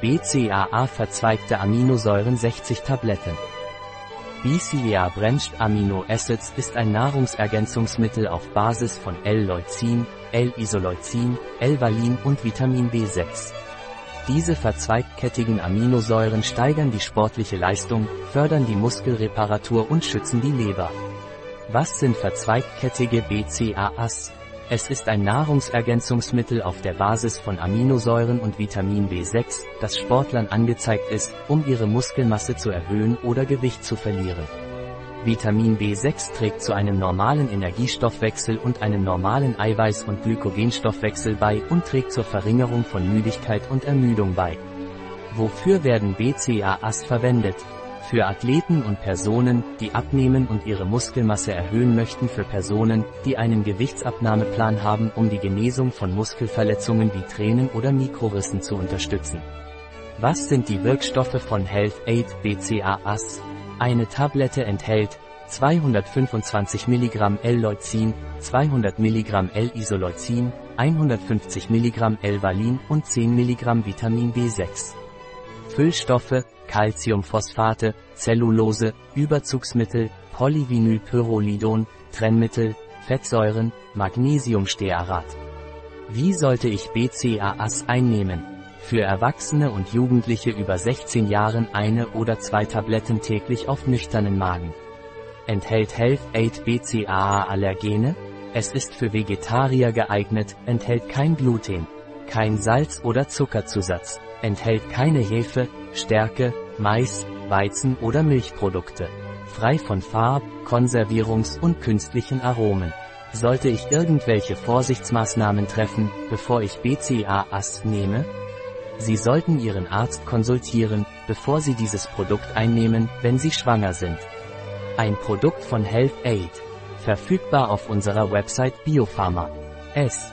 BCAA verzweigte Aminosäuren 60 Tabletten. BCAA Branched Amino Acids ist ein Nahrungsergänzungsmittel auf Basis von L-Leucin, L-Isoleucin, L-Valin und Vitamin B6. Diese verzweigkettigen Aminosäuren steigern die sportliche Leistung, fördern die Muskelreparatur und schützen die Leber. Was sind verzweigkettige BCAAs? Es ist ein Nahrungsergänzungsmittel auf der Basis von Aminosäuren und Vitamin B6, das Sportlern angezeigt ist, um ihre Muskelmasse zu erhöhen oder Gewicht zu verlieren. Vitamin B6 trägt zu einem normalen Energiestoffwechsel und einem normalen Eiweiß- und Glykogenstoffwechsel bei und trägt zur Verringerung von Müdigkeit und Ermüdung bei. Wofür werden BCAAs verwendet? Für Athleten und Personen, die abnehmen und ihre Muskelmasse erhöhen möchten für Personen, die einen Gewichtsabnahmeplan haben, um die Genesung von Muskelverletzungen wie Tränen oder Mikrorissen zu unterstützen. Was sind die Wirkstoffe von Health Aid BCAAs? Eine Tablette enthält 225 mg L-Leucin, 200 mg L-Isoleucin, 150 mg L-Valin und 10 mg Vitamin B6. Füllstoffe, Calciumphosphate, Zellulose, Überzugsmittel, Polyvinylpyrrolidon, Trennmittel, Fettsäuren, Magnesiumstearat. Wie sollte ich BCAAs einnehmen? Für Erwachsene und Jugendliche über 16 Jahren eine oder zwei Tabletten täglich auf nüchternen Magen. Enthält Health Aid BCAA Allergene? Es ist für Vegetarier geeignet, enthält kein Gluten, kein Salz oder Zuckerzusatz, enthält keine Hefe, Stärke, Mais, Weizen oder Milchprodukte. Frei von Farb, Konservierungs- und künstlichen Aromen. Sollte ich irgendwelche Vorsichtsmaßnahmen treffen, bevor ich BCAAs nehme? Sie sollten Ihren Arzt konsultieren, bevor Sie dieses Produkt einnehmen, wenn Sie schwanger sind. Ein Produkt von Health Aid. Verfügbar auf unserer Website Biopharma. S.